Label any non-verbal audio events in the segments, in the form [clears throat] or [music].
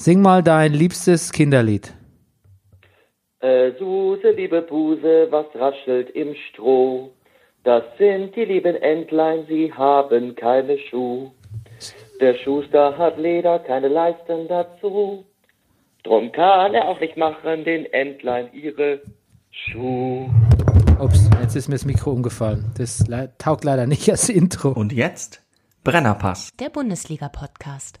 Sing mal dein liebstes Kinderlied. Äh, Suse, liebe Buse, was raschelt im Stroh? Das sind die lieben Entlein, sie haben keine Schuh. Der Schuster hat Leder, keine Leisten dazu. Drum kann er auch nicht machen, den Entlein ihre Schuh. Ups, jetzt ist mir das Mikro umgefallen. Das taugt leider nicht als Intro. Und jetzt Brennerpass. Der Bundesliga-Podcast.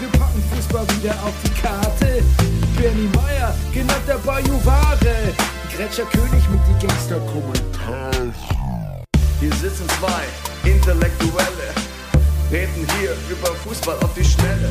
Wir packen Fußball wieder auf die Karte. Bernie Meyer, genannt der Bajuware. Gretscher König mit die Gangster-Kommentare. Hier sitzen zwei Intellektuelle, reden hier über Fußball auf die Schnelle.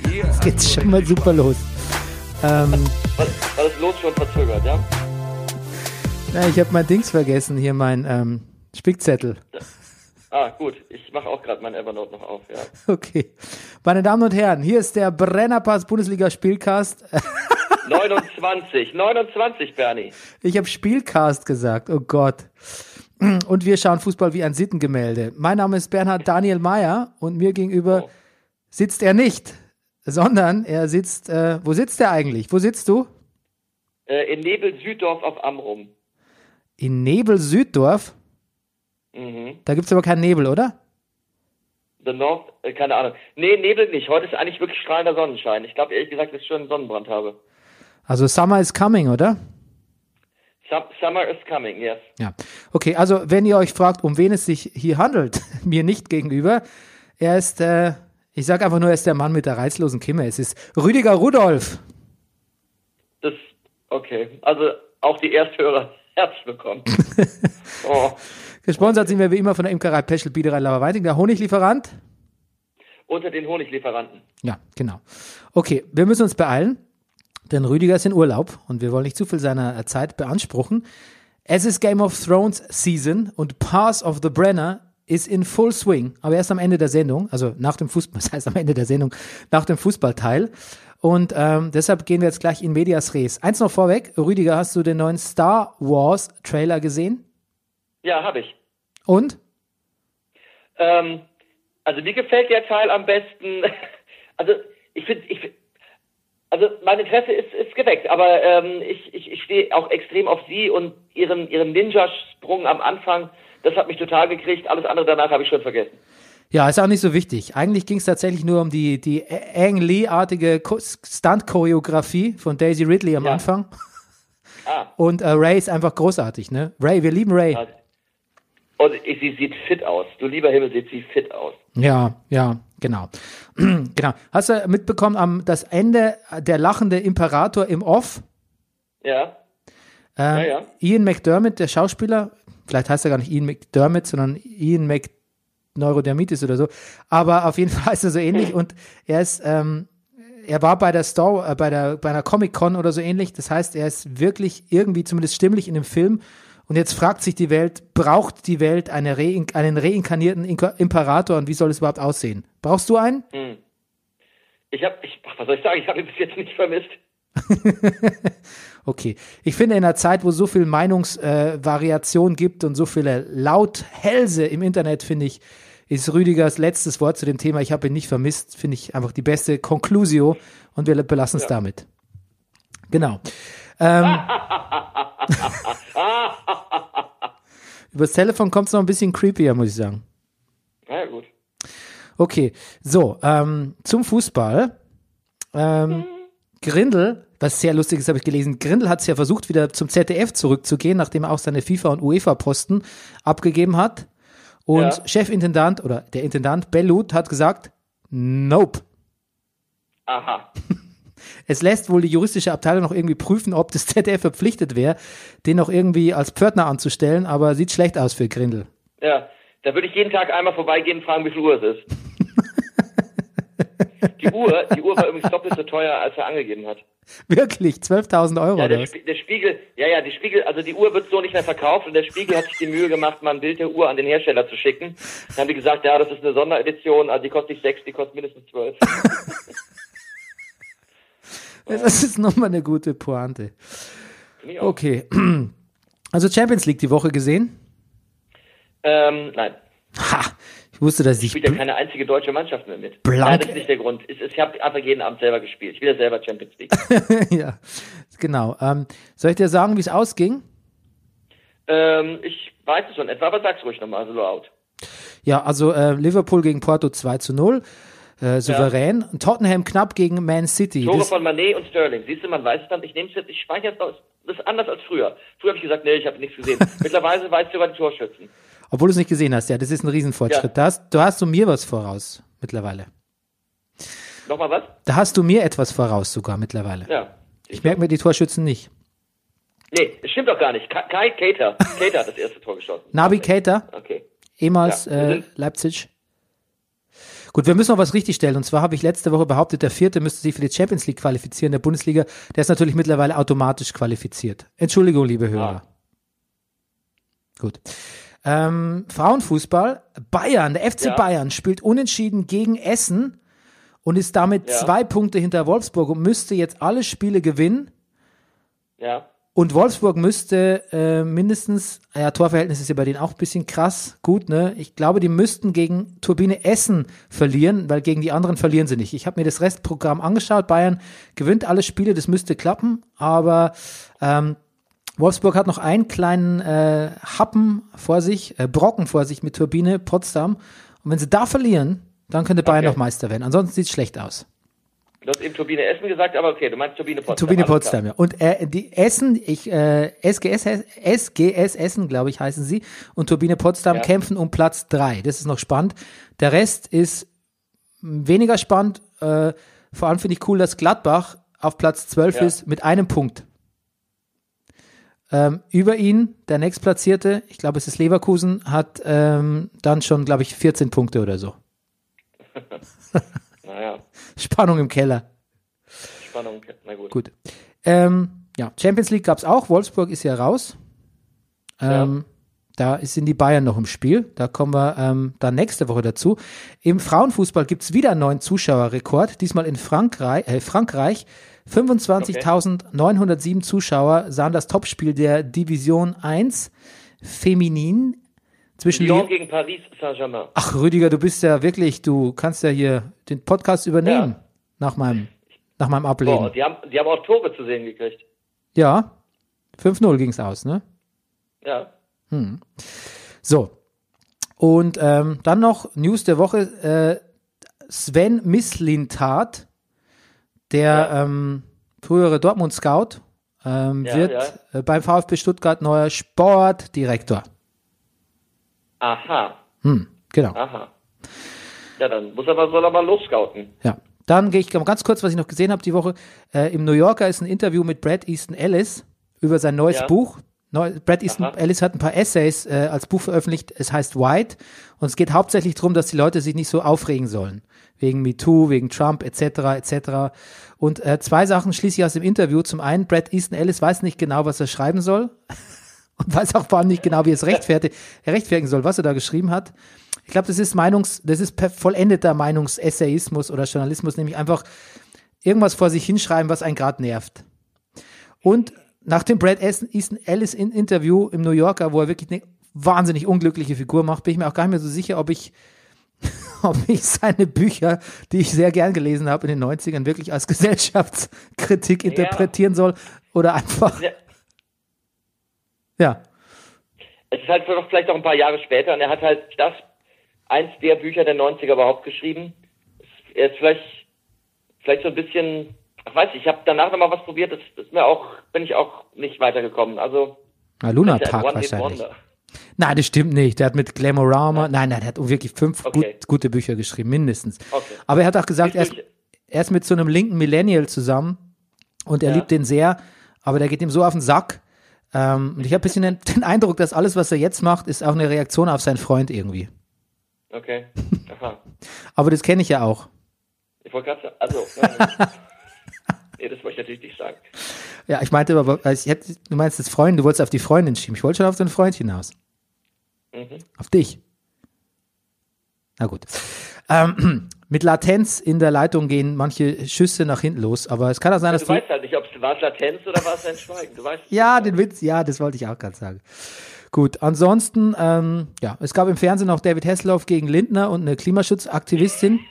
Geht's du schon mal super los. Ähm, War, war das Los schon verzögert, ja? na, ich habe mein Dings vergessen, hier mein ähm, Spickzettel. Ah, gut. Ich mache auch gerade mein Evernote noch auf, ja. [laughs] Okay. Meine Damen und Herren, hier ist der Brennerpass Bundesliga Spielcast. [laughs] 29, 29, Bernie. Ich habe Spielcast gesagt, oh Gott. Und wir schauen Fußball wie ein Sittengemälde. Mein Name ist Bernhard Daniel Mayer und mir gegenüber Oh. sitzt er nicht, sondern er sitzt, äh, wo sitzt er eigentlich? Wo sitzt du? Äh, in Nebel-Süddorf auf Amrum. In Nebel-Süddorf? Mhm. Da gibt's aber keinen Nebel, oder? The North, äh, keine Ahnung. Nee, Nebel nicht. Heute ist eigentlich wirklich strahlender Sonnenschein. Ich glaube ehrlich gesagt, dass ich schon einen Sonnenbrand habe. Also Summer is coming, oder? Sum Summer is coming, yes. Ja. Okay, also wenn ihr euch fragt, um wen es sich hier handelt, [laughs] mir nicht gegenüber, er ist, äh, ich sag einfach nur, er ist der Mann mit der reizlosen Kimme. Es ist Rüdiger Rudolf. Das, okay. Also auch die Ersthörer, [laughs] herzlich willkommen. [laughs] oh. Gesponsert sind wir wie immer von der Imkerei Peschel Biederei Lauerweiting, der Honiglieferant. Unter den Honiglieferanten. Ja, genau. Okay, wir müssen uns beeilen, denn Rüdiger ist in Urlaub und wir wollen nicht zu viel seiner äh, Zeit beanspruchen. Es ist Game of Thrones Season und Pass of the Brenner ist in full swing, aber erst am Ende der Sendung, also nach dem Fußball, [laughs] das heißt am Ende der Sendung, nach dem Fußballteil. Und ähm, deshalb gehen wir jetzt gleich in Medias Res. Eins noch vorweg, Rüdiger, hast du den neuen Star Wars Trailer gesehen? Ja, habe ich. Und? Ähm, also mir gefällt der Teil am besten. [laughs] Also ich finde, ich, find- also mein Interesse ist, ist geweckt, aber ähm, ich, ich, ich stehe auch extrem auf sie und ihren, ihren Ninja-Sprung am Anfang. Das hat mich total gekriegt. Alles andere danach habe ich schon vergessen. Ja, ist auch nicht so wichtig. Eigentlich ging es tatsächlich nur um die, die Ang Lee-artige Stunt-Choreografie von Daisy Ridley am Ja. Anfang. Ah. Und äh, Ray ist einfach großartig, ne? Ray, wir lieben Ray. Und sie sieht fit aus. Du lieber Himmel, sieht sie fit aus. Ja, ja, genau. [clears throat] genau. Hast du mitbekommen, am das Ende der lachende Imperator im Off? Ja. Ähm, Ja, ja. Ian McDermott, der Schauspieler, vielleicht heißt er gar nicht Ian McDermott, sondern Ian McNeurodermitis oder so, aber auf jeden [laughs] Fall ist er so ähnlich [laughs] und er ist, ähm, er war bei der Star, äh, bei der, bei einer Comic-Con oder so ähnlich, das heißt, er ist wirklich irgendwie zumindest stimmlich in dem Film und jetzt fragt sich die Welt, braucht die Welt eine Rein einen reinkarnierten Inka- Imperator und wie soll es überhaupt aussehen? Brauchst du einen? Ich habe, ich, ach, was soll ich sagen? Ich habe ihn bis jetzt nicht vermisst. [laughs] Okay. Ich finde, in einer Zeit, wo es so viel Meinungsvariation äh, gibt und so viele Lauthälse im Internet, finde ich, ist Rüdigers letztes Wort zu dem Thema, ich habe ihn nicht vermisst, finde ich einfach die beste Conclusio und wir belassen es damit. Genau. Ähm, [laughs] übers Telefon kommt es noch ein bisschen creepier, muss ich sagen. Na ja, gut. Okay, so, ähm, zum Fußball. ähm, Grindel, was sehr lustig ist, habe ich gelesen, Grindel hat es ja versucht, wieder zum ZDF zurückzugehen, nachdem er auch seine FIFA- und UEFA-Posten abgegeben hat. Und Ja. Chefintendant oder der Intendant Bellut hat gesagt, nope. Aha. [laughs] Es lässt wohl die juristische Abteilung noch irgendwie prüfen, ob das [laughs] ZDF verpflichtet wäre, den noch irgendwie als Pförtner anzustellen, aber sieht schlecht aus für Grindel. Ja, da würde ich jeden Tag einmal vorbeigehen und fragen, wie viel Uhr es ist. [laughs] die Uhr, die Uhr war übrigens doppelt so teuer, als er angegeben hat. [laughs] Wirklich, 12.000 Euro Ja, der? Spie- der Spiegel, ja, ja, die Spiegel, also die Uhr wird so nicht mehr verkauft und der Spiegel hat sich die Mühe gemacht, mal ein Bild der Uhr an den Hersteller zu schicken. Dann haben die gesagt, ja, das ist eine Sonderedition, also die kostet nicht sechs, die kostet mindestens zwölf. [laughs] Das ist nochmal eine gute Pointe. Okay. [clears throat] Also Champions League die Woche gesehen? Ähm, nein, Ha! Ich wusste, dass ich. spielt ja keine einzige deutsche Mannschaft mehr mit. Blank- Nein, das ist nicht der Grund. Ich, ich habe einfach jeden Abend selber gespielt. Ich will ja selber Champions League. [laughs] ja, genau. Ähm, soll ich dir sagen, wie es ausging? ähm, ich weiß es schon etwa, aber sag's ruhig nochmal, so laut. Ja, also äh, Liverpool gegen Porto 2 zu 0. Äh, souverän. Tottenham knapp gegen Man City. Tore Das, von Manet und Sterling. Siehst du, man weiß es dann, ich nehme es jetzt, ich speichere es aus. Das ist anders als früher. Früher habe ich gesagt, nee, ich habe nichts gesehen. [laughs] Mittlerweile weißt du über die Torschützen. Obwohl du es nicht gesehen hast, ja, das ist ein Riesenfortschritt. Ja. Da, hast, da hast du mir was voraus mittlerweile. Nochmal was? Da hast du mir etwas voraus sogar mittlerweile. Ja. Ich merke mir die Torschützen nicht. Nee, das stimmt doch gar nicht. Ka- Kai Cater. [laughs] Cater hat das erste Tor geschossen. Nabi. Keita, Okay. ehemals Ja, äh, Leipzig. Gut, wir müssen noch was richtigstellen. Und zwar habe ich letzte Woche behauptet, der Vierte müsste sich für die Champions League qualifizieren, der Bundesliga. Der ist natürlich mittlerweile automatisch qualifiziert. Entschuldigung, liebe Hörer. Gut. Ähm, Frauenfußball. Bayern, der FC Ja. Bayern spielt unentschieden gegen Essen und ist damit Ja. zwei Punkte hinter Wolfsburg und müsste jetzt alle Spiele gewinnen. Ja. Und Wolfsburg müsste äh, mindestens, ja, Torverhältnis ist ja bei denen auch ein bisschen krass, gut, ne? Ich glaube, die müssten gegen Turbine Essen verlieren, weil gegen die anderen verlieren sie nicht. Ich habe mir das Restprogramm angeschaut. Bayern gewinnt alle Spiele, das müsste klappen, aber ähm, Wolfsburg hat noch einen kleinen äh, Happen vor sich, äh, Brocken vor sich mit Turbine Potsdam. Und wenn sie da verlieren, dann könnte Bayern Okay. noch Meister werden. Ansonsten sieht es schlecht aus. Du hast eben Turbine Essen gesagt, aber okay, du meinst Turbine Potsdam. Turbine Potsdam, ja. Und äh, die Essen, ich, äh, SGS, SGS Essen, glaube ich, heißen sie, und Turbine Potsdam Ja. kämpfen um Platz drei. Das ist noch spannend. Der Rest ist weniger spannend. Äh, vor allem finde ich cool, dass Gladbach auf Platz 12 Ja. ist mit einem Punkt. Ähm, über ihn, der nächstplatzierte, ich glaube, es ist Leverkusen, hat ähm, dann schon, glaube ich, 14 Punkte oder so. [laughs] Naja, Spannung im Keller. Spannung. Na gut. Gut. Ähm, ja, Champions League gab's auch. Wolfsburg ist ja raus. Ähm, Da sind die Bayern noch im Spiel. Da kommen wir ähm, dann nächste Woche dazu. Im Frauenfußball gibt's wieder einen neuen Zuschauerrekord. Diesmal in Frankreich. Äh, Frankreich. 25.907 Zuschauer sahen das Topspiel der Division 1 Feminin zwischen Lyon gegen Paris Saint-Germain. Ach, Rüdiger, du bist ja wirklich, du kannst ja hier den Podcast übernehmen Ja. nach meinem nach meinem Ableben. Boah, die haben, die haben auch Tore zu sehen gekriegt. Ja, 5-0 ging's aus, ne? Ja. So. Und ähm, dann noch News der Woche. Äh, Sven Mislintat, der Ja. ähm, frühere Dortmund-Scout, ähm, Ja, wird ja. Äh, beim VfB Stuttgart neuer Sportdirektor. Aha. Hm, genau. Aha. Ja, dann muss aber, soll er mal losscouten. Ja. Dann gehe ich ganz kurz, was ich noch gesehen habe die Woche. Äh, Im New Yorker ist ein Interview mit Brad Easton Ellis über sein neues. Buch. Brad Easton Aha. Ellis hat ein paar Essays äh, als Buch veröffentlicht. Es heißt White. Und es geht hauptsächlich darum, dass die Leute sich nicht so aufregen sollen. Wegen MeToo, wegen Trump, etc., etc. Und äh, zwei Sachen schließe ich aus dem Interview. Zum einen, Brad Easton Ellis weiß nicht genau, was er schreiben soll. [laughs] Und weiß auch vor allem nicht genau, wie er es rechtfertigen, rechtfertigen soll, was er da geschrieben hat. Ich glaube, das ist Meinungs, das ist vollendeter Meinungsessayismus oder Journalismus, nämlich einfach irgendwas vor sich hinschreiben, was einen gerade nervt. Und nach dem Brad Easton Ellis in Interview im New Yorker, wo er wirklich eine wahnsinnig unglückliche Figur macht, bin ich mir auch gar nicht mehr so sicher, ob ich, [laughs] ob ich seine Bücher, die ich sehr gern gelesen habe in den 90ern, wirklich als Gesellschaftskritik interpretieren soll oder einfach, Ja. ja. Es ist halt vielleicht auch ein paar Jahre später und er hat halt das, eins der Bücher der 90er überhaupt geschrieben. Er ist vielleicht vielleicht so ein bisschen, ich weiß ich habe danach nochmal was probiert, das ist mir auch, bin ich auch nicht weitergekommen. Also Na, Luna ja Park wahrscheinlich. Nein, das stimmt nicht. Der hat mit Glamorama, nein, nein, der hat wirklich fünf Okay. gut, gute Bücher geschrieben, mindestens. Okay. Aber er hat auch gesagt, er ist, er ist mit so einem linken Millennial zusammen und er Ja. liebt den sehr, aber der geht ihm so auf den Sack. Ähm, und ich habe ein bisschen den, [laughs] den Eindruck, dass alles, was er jetzt macht, ist auch eine Reaktion auf seinen Freund irgendwie. Okay. Aha. [laughs] Aber das kenne ich ja auch. Ich wollte gerade sagen, also, [laughs] nee, das wollte ich natürlich nicht sagen. Ja, ich meinte aber, ich hätte, du meinst das Freund, du wolltest auf die Freundin schieben. Ich wollte schon auf den Freund hinaus. Mhm. Auf dich. Na gut. Ähm, [clears throat] mit Latenz in der Leitung gehen manche Schüsse nach hinten los, aber es kann auch sein, dass Du du. weißt halt nicht, ob es war Latenz oder war es ein Schweigen. Du weißt Ja, nicht. den Witz, ja, das wollte ich auch gerade sagen. Gut, ansonsten, ähm, ja, es gab im Fernsehen noch David Hasselhoff gegen Lindner und eine Klimaschutzaktivistin.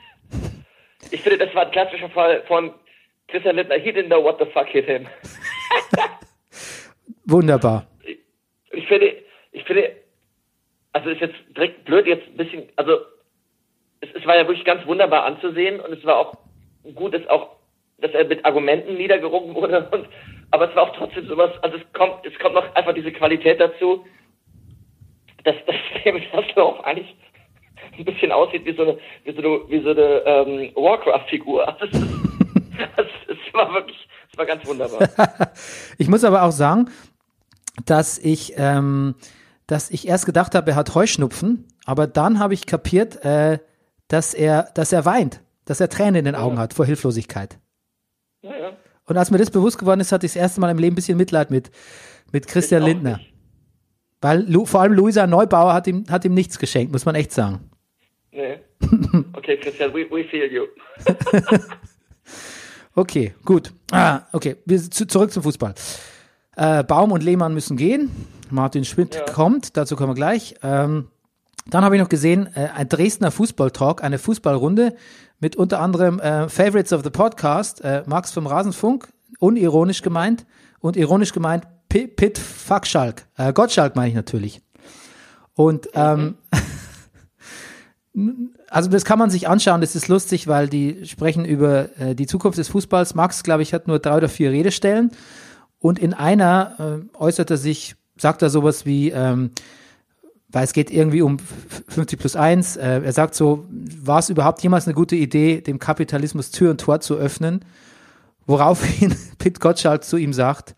Ich finde, das war ein klassischer Fall von Christian Lindner. He didn't know what the fuck hit him. [laughs] Wunderbar. Ich finde, ich finde, also ist jetzt direkt blöd, jetzt ein bisschen, also es, es war ja wirklich ganz wunderbar anzusehen und es war auch gut, dass auch, dass er mit Argumenten niedergerungen wurde und aber es war auch trotzdem sowas, also es kommt, es kommt noch einfach diese Qualität dazu, dass, dass [laughs] David Hasselhoff eigentlich ein bisschen aussieht wie so eine, wie so eine, wie so eine ähm, Warcraft-Figur. Also [laughs] es, es war wirklich, es war ganz wunderbar. [laughs] Ich muss aber auch sagen, dass ich, ähm, dass ich erst gedacht habe, er hat Heuschnupfen, aber dann habe ich kapiert, äh, dass er, dass er weint, dass er Tränen in den Augen hat vor Hilflosigkeit. Ja, ja. Und als mir das bewusst geworden ist, hatte ich das erste Mal im Leben ein bisschen Mitleid mit, mit Christian Lindner. nicht. Weil Lu, vor allem Luisa Neubauer hat ihm, hat ihm nichts geschenkt, muss man echt sagen. Nee. Okay, Christian, we, we feel you. [laughs] Okay, gut. Ah, okay, wir zu, zurück zum Fußball. Äh, Baum und Lehmann müssen gehen. Martin Schmidt Ja. kommt, dazu kommen wir gleich. Ähm, dann habe ich noch gesehen, äh, ein Dresdner Fußballtalk, eine Fußballrunde mit unter anderem äh, Favorites of the Podcast, äh, Max vom Rasenfunk, unironisch gemeint und ironisch gemeint P Pitt Fuckschalk, äh, Gottschalk meine ich natürlich. Und ähm, [laughs] also das kann man sich anschauen, das ist lustig, weil die sprechen über äh, die Zukunft des Fußballs. Max, glaube ich, hat nur drei oder vier Redestellen und in einer äh, äußert er sich, sagt er sowas wie, ähm, weil es geht irgendwie um 50 plus 1, äh, er sagt so, war es überhaupt jemals eine gute Idee, dem Kapitalismus Tür und Tor zu öffnen? Woraufhin [laughs] Pitt Gottschalk zu ihm sagt,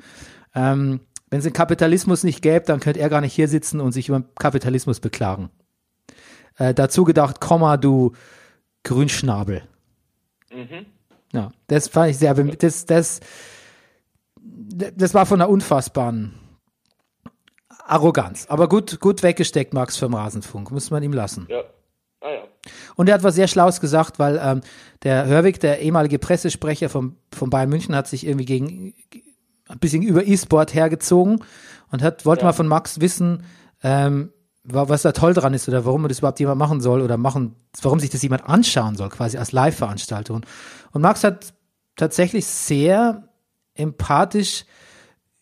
ähm, wenn es den Kapitalismus nicht gäbe, dann könnte er gar nicht hier sitzen und sich über den Kapitalismus beklagen. Äh, dazu gedacht, Komma, du Grünschnabel. Ja, das fand ich sehr, das, das, das war von einer unfassbaren Arroganz. Aber gut, gut weggesteckt, Max vom Rasenfunk, muss man ihm lassen. Ja. Ah ja. Und er hat was sehr Schlaues gesagt, weil ähm, der Hörwig, der ehemalige Pressesprecher vom, von Bayern München, hat sich irgendwie gegen ein bisschen über E-Sport hergezogen und hat, wollte Ja. mal von Max wissen, ähm, was da toll dran ist oder warum das überhaupt jemand machen soll oder machen, warum sich das jemand anschauen soll, quasi als Live-Veranstaltung. Und Max hat tatsächlich sehr empathisch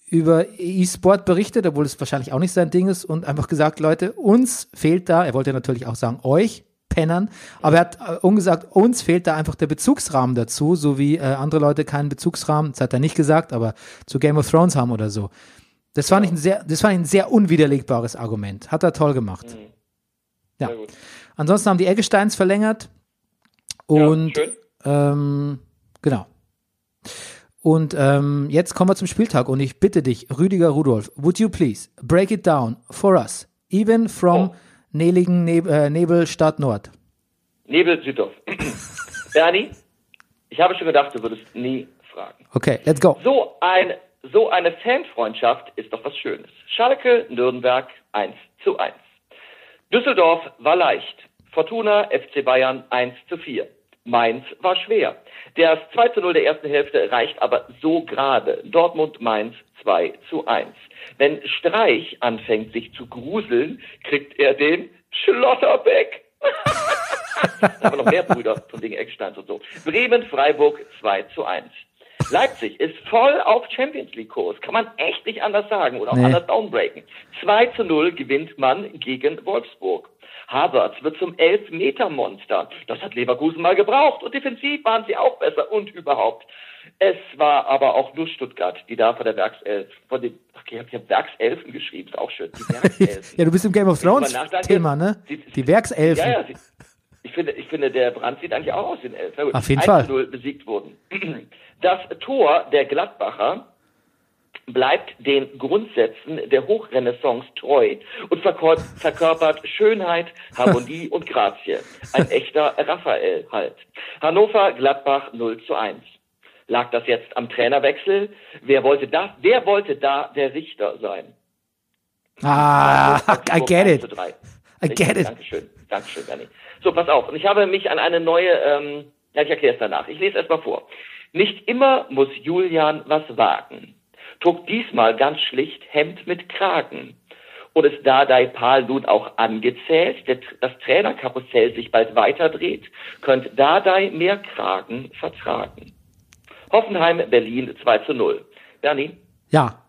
über E-Sport berichtet, obwohl es wahrscheinlich auch nicht sein Ding ist und einfach gesagt, Leute, uns fehlt da, er wollte natürlich auch sagen, euch, Pennern, aber er hat äh, ungesagt, uns fehlt da einfach der Bezugsrahmen dazu, so wie äh, andere Leute keinen Bezugsrahmen, das hat er nicht gesagt, aber zu Game of Thrones haben oder so. Das fand ich ein sehr, das fand ich ein sehr unwiderlegbares Argument. Hat er toll gemacht. Ja. Sehr gut. Ansonsten haben die Eggesteins verlängert Ja, und schön. ähm, genau. Und ähm, jetzt kommen wir zum Spieltag und ich bitte dich, Rüdiger Rudolf, would you please break it down for us, even from Oh. Neligen Neb äh, Nebel Stadt Nord. Nebel Südorf. [laughs] Bernie, ich habe schon gedacht, du würdest nie fragen. Okay, let's go. So ein, so eine Fanfreundschaft ist doch was Schönes. Schalke, Nürnberg 1 zu 1. Düsseldorf war leicht. Fortuna, FC Bayern 1 zu 4. Mainz war schwer. Das 2 zu 0 der ersten Hälfte reicht aber so gerade. Dortmund, Mainz 2 zu 1. Wenn Streich anfängt, sich zu gruseln, kriegt er den Schlotterbeck. [laughs] Wir noch mehr Brüder von wegen Ecksteins und so. Bremen, Freiburg 2 zu 1. Leipzig ist voll auf Champions League Kurs. Kann man echt nicht anders sagen oder auch Nee. anders downbreaken. 2 zu 0 gewinnt man gegen Wolfsburg. Havertz wird zum Elf-Meter-Monster. Das hat Leverkusen mal gebraucht und defensiv waren sie auch besser und überhaupt. Es war aber auch nur Stuttgart, die da von der Werkself, von den, okay, ich habe Werkselfen geschrieben, ist auch schön. Die [laughs] Werkselfen. Ja, du bist im Game of Thrones Thema, ne? sieht- Die Werkselfen. Ja, ja, ich finde, ich finde, der Brand sieht eigentlich auch aus wie ein Elf. Auf jeden 1 Fall. zu 0 besiegt wurden. [clears throat] Das Tor der Gladbacher bleibt den Grundsätzen der Hochrenaissance treu und [laughs] verkörpert Schönheit, Harmonie [laughs] und Grazie. Ein echter Raphael halt. Hannover, Gladbach 0 zu 1. Lag das jetzt am Trainerwechsel? Wer wollte da, wer wollte da der Richter sein? Ah, I get 1 it. zu 3. I get it. Dankeschön, Dankeschön, Danny. So, pass auf. Und ich habe mich an eine neue, ähm, ja, ich erkläre es danach. Ich lese erst mal vor. Nicht immer muss Julian was wagen. Trug diesmal ganz schlicht Hemd mit Kragen. Und ist Dardai Pal nun auch angezählt, der, das Trainerkarussell sich bald weiterdreht, könnt Dardai mehr Kragen vertragen. Hoffenheim, Berlin 2 zu 0. Bernie, Ja.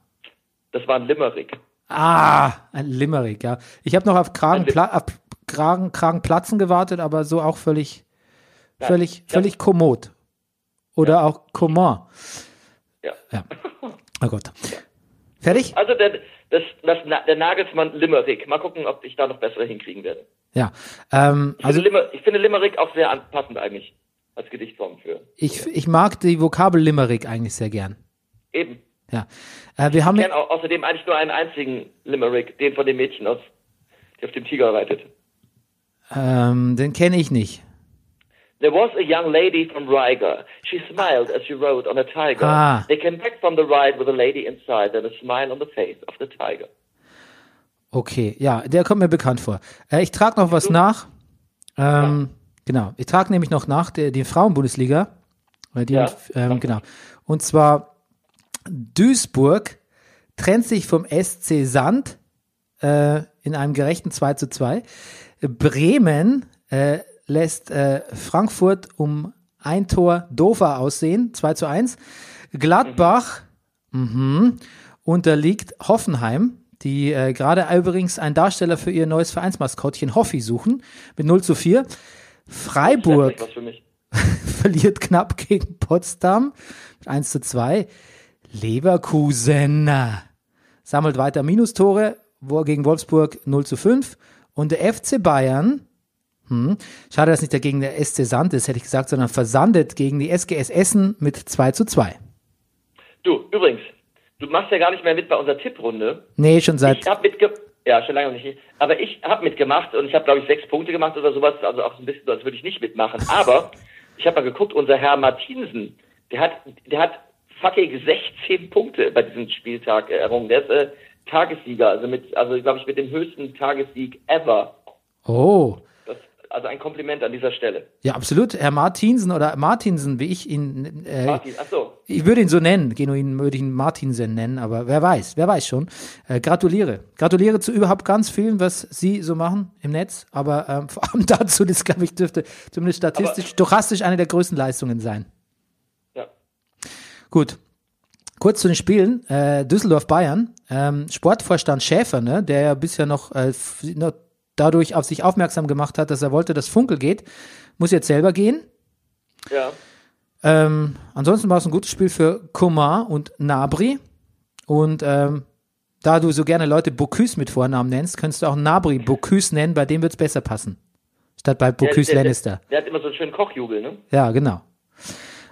das war ein Limerick. Ah, ein Limerick, ja. Ich habe noch auf Kragen, auf Kragen, Kragenplatzen gewartet, aber so auch völlig, Ja, völlig, ja. völlig kommod. Oder auch comment. Ja. Ja. Oh Gott. Fertig? Also der, das, das, der Nagelsmann Limerick. Mal gucken, ob ich da noch bessere hinkriegen werde. Ja. Ähm, Ich, also finde, Limmer, ich finde Limerick auch sehr anpassend eigentlich als Gedichtform für. ich, ich mag die Vokabel Limerick eigentlich sehr gern. Eben. Ja. Äh, wir haben Ich kenne au außerdem eigentlich nur einen einzigen Limerick, den von dem Mädchen aus, die auf dem Tiger reitet. Ähm, den kenne ich nicht. There was a young lady from Riga. She smiled as she rode on a tiger. Ah. They came back from the ride with a lady inside and a smile on the face of the tiger. Okay, ja, der kommt mir bekannt vor. Äh, ich trage noch was nach. Ähm, Genau, ich trage nämlich noch nach der, die Frauenbundesliga. Äh, Die Ja. ähm, genau. Und zwar Duisburg trennt sich vom SC Sand äh, in einem gerechten 2 zu 2. Bremen äh, lässt äh, Frankfurt um ein Tor doofer aussehen, 2 zu 1. Gladbach mhm, unterliegt Hoffenheim, die äh, gerade übrigens einen Darsteller für ihr neues Vereinsmaskottchen Hoffi suchen, mit 0 zu 4. Freiburg [laughs] verliert knapp gegen Potsdam mit 1 zu 2. Leverkusen sammelt weiter Minustore wo- gegen Wolfsburg 0 zu 5. Und der FC Bayern, hm, schade, dass nicht dagegen der SC Sand ist, hätte ich gesagt, sondern versandet gegen die SGS Essen mit 2 zu 2. Du, übrigens, du machst ja gar nicht mehr mit bei unserer Tipprunde. Nee, schon seit, Ich habe mitge ja, schon lange nicht. Aber ich habe mitgemacht und ich habe, glaube ich, sechs Punkte gemacht oder sowas. Also auch ein bisschen, so, als würde ich nicht mitmachen. Aber [laughs] ich habe mal geguckt, unser Herr Martinsen, der hat, der hat fucking 16 Punkte bei diesem Spieltag errungen. Der ist äh, Tagessieger, also mit, also glaube ich, mit dem höchsten Tagessieg ever. oh, Das, also ein Kompliment an dieser Stelle. ja, absolut, Herr Martinsen oder Martinsen, wie ich ihn, äh, Martin, ach so. Ich würde ihn so nennen, genuin würde ich ihn Martinsen nennen, aber wer weiß, wer weiß schon. Äh, gratuliere. Gratuliere zu überhaupt ganz vielen, was Sie so machen im Netz, aber ähm, [laughs] vor allem dazu, das glaube ich dürfte zumindest statistisch, stochastisch eine der größten Leistungen sein. Ja. Gut. Kurz zu den Spielen. Äh, Düsseldorf-Bayern. Ähm, Sportvorstand Schäfer, ne, der ja bisher noch, äh, noch dadurch auf sich aufmerksam gemacht hat, dass er wollte, dass Funkel geht, muss jetzt selber gehen. Ja. Ähm, ansonsten war es ein gutes Spiel für Komar und Nabri. Und ähm, da du so gerne Leute Bocuse mit Vornamen nennst, könntest du auch Nabri Bocuse nennen, bei dem wird es besser passen. Statt bei Bocuse der, der, Lannister. der hat immer so einen schönen Kochjubel, ne? Ja, genau.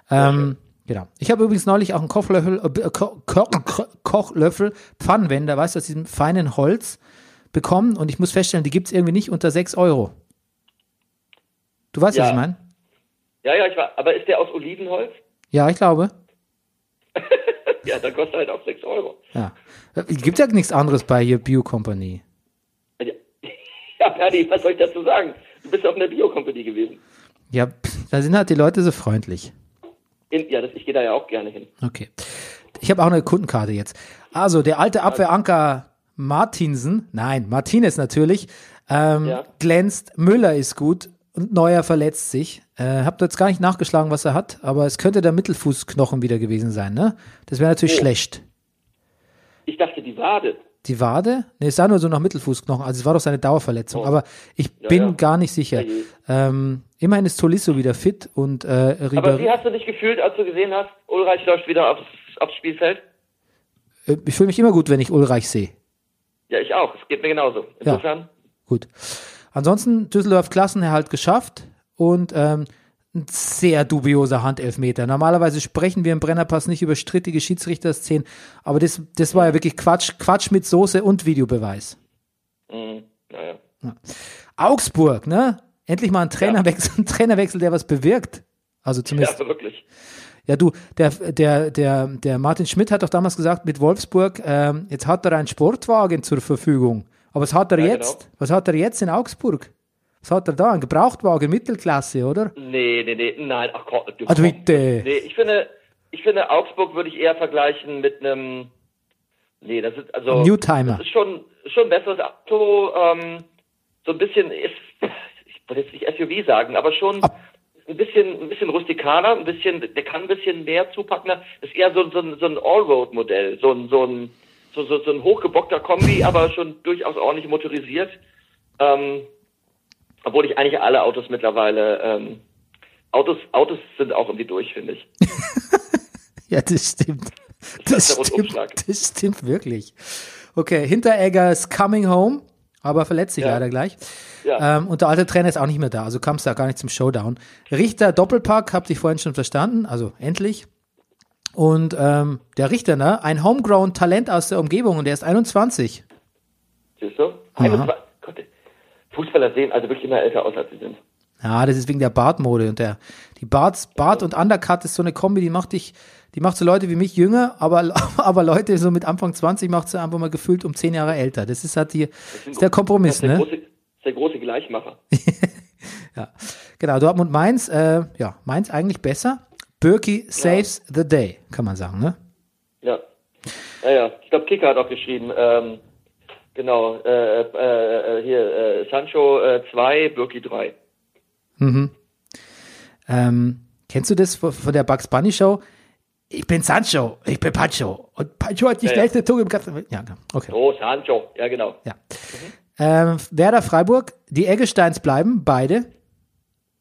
Ähm, genau. Ich habe übrigens neulich auch einen Kochlöffel, äh, Ko Ko Ko Kochlöffel, Pfannenwender, weißt du, aus diesem feinen Holz bekommen und ich muss feststellen, die gibt's irgendwie nicht unter 6 Euro. Du weißt, was Ja. ich meine? Ja, ja, ich war, aber ist der aus Olivenholz? [laughs] Ja, ich glaube. Ja, dann kostet er halt auch 6 Euro. Ja. Gibt ja nichts anderes bei hier Bio Company. Ja, [laughs] ja Perdi, was soll ich dazu sagen? Du bist auf einer Bio-Company gewesen. Ja, da sind halt die Leute so freundlich. In, ja, das, ich gehe da ja auch gerne hin. Okay. Ich habe auch eine Kundenkarte jetzt. Also, der alte Abwehranker Martinsen, nein, Martinez natürlich, ähm, Ja. glänzt, Müller ist gut und Neuer verletzt sich. Äh, hab jetzt gar nicht nachgeschlagen, was er hat, aber es könnte der Mittelfußknochen wieder gewesen sein, ne? Das wäre natürlich Oh. schlecht. Ich dachte, die Wade. Die Wade? Ne, es sah nur so nach Mittelfußknochen, also es war doch seine Dauerverletzung, Oh. aber ich Ja, bin ja. gar nicht sicher. Ja, je. Ähm, immerhin ist Tolisso wieder fit und äh, Aber wie hast du dich gefühlt, als du gesehen hast, Ulreich läuft wieder aufs, aufs Spielfeld? äh, ich fühle mich immer gut, wenn ich Ulreich sehe. Ja, ich auch. Es geht mir genauso. Insofern, Gut. Ansonsten Düsseldorf Klassenerhalt geschafft und ähm, ein sehr dubioser Handelfmeter. Normalerweise sprechen wir im Brennerpass nicht über strittige Schiedsrichterszenen, aber das, das war ja wirklich Quatsch, Quatsch mit Soße und Videobeweis. mh, naja. Augsburg, ne? Endlich mal ein Trainerwechsel, ein Trainerwechsel, der was bewirkt. Also zumindest. Ja, wirklich. Ja, du, der, der, der, der Martin Schmidt hat doch damals gesagt, mit Wolfsburg, ähm, jetzt hat er einen Sportwagen zur Verfügung. Aber was hat er Ja, jetzt? genau. Was hat er jetzt in Augsburg? Was hat er da? Ein Gebrauchtwagen, Mittelklasse, oder? Nee, nee, nee, nein, ach Gott. Du, Also bitte. Nee, ich finde, ich finde, Augsburg würde ich eher vergleichen mit einem, nee, das ist, also, Newtimer. das ist schon, schon ein besseres Auto, ähm, so ein bisschen, ist, ich wollte jetzt nicht SUV sagen, aber schon Ab- ein bisschen, ein bisschen rustikaler, ein bisschen, der kann ein bisschen mehr zupacken, das ist eher so, so, ein- so ein Allroad-Modell, so ein, so ein, so, so, so ein hochgebockter Kombi, aber schon durchaus ordentlich motorisiert, ähm, obwohl ich eigentlich alle Autos mittlerweile, ähm, Autos, Autos sind auch irgendwie durch, finde ich. [laughs] Ja, das stimmt. Das Das stimmt, das stimmt wirklich. Okay, Hinteregger ist coming home, aber verletzt sich Ja. leider gleich. Ja. Ähm, und der alte Trainer ist auch nicht mehr da, also kam es da gar nicht zum Showdown. Richter Doppelpack, habt ihr vorhin schon verstanden, also endlich. Und ähm, der Richter, ne, ein homegrown Talent aus der Umgebung und der ist 21. Siehst du? 21, Gott, Fußballer sehen also wirklich immer älter aus, als sie sind. Ja, das ist wegen der Bartmode und der die Bart, Bart und Undercut ist so eine Kombi, die macht dich, die macht so Leute wie mich jünger, aber [laughs] aber Leute so mit Anfang 20 macht sie einfach mal gefühlt um 10 Jahre älter. Das ist halt die ist der Kompromiss, Das ist der, ne? große, ist der große Gleichmacher. [laughs] Ja. Genau, Dortmund Mainz, äh, ja, Mainz eigentlich besser. Birki saves the day, kann man sagen, ne? Ja. Naja, ich glaube, Kicker hat auch geschrieben, ähm, genau, äh, äh, äh, hier, äh, Sancho 2, Birki 3. Ähm, kennst du das von, von der Bugs Bunny Show? Ich bin Sancho, ich bin Pancho und Pancho hat die Ja, ja. schnellste Zunge im ganzen Ja, genau. okay. Oh, Sancho, ja genau. Ja. Ähm, Werder Freiburg, die Eggesteins bleiben, beide.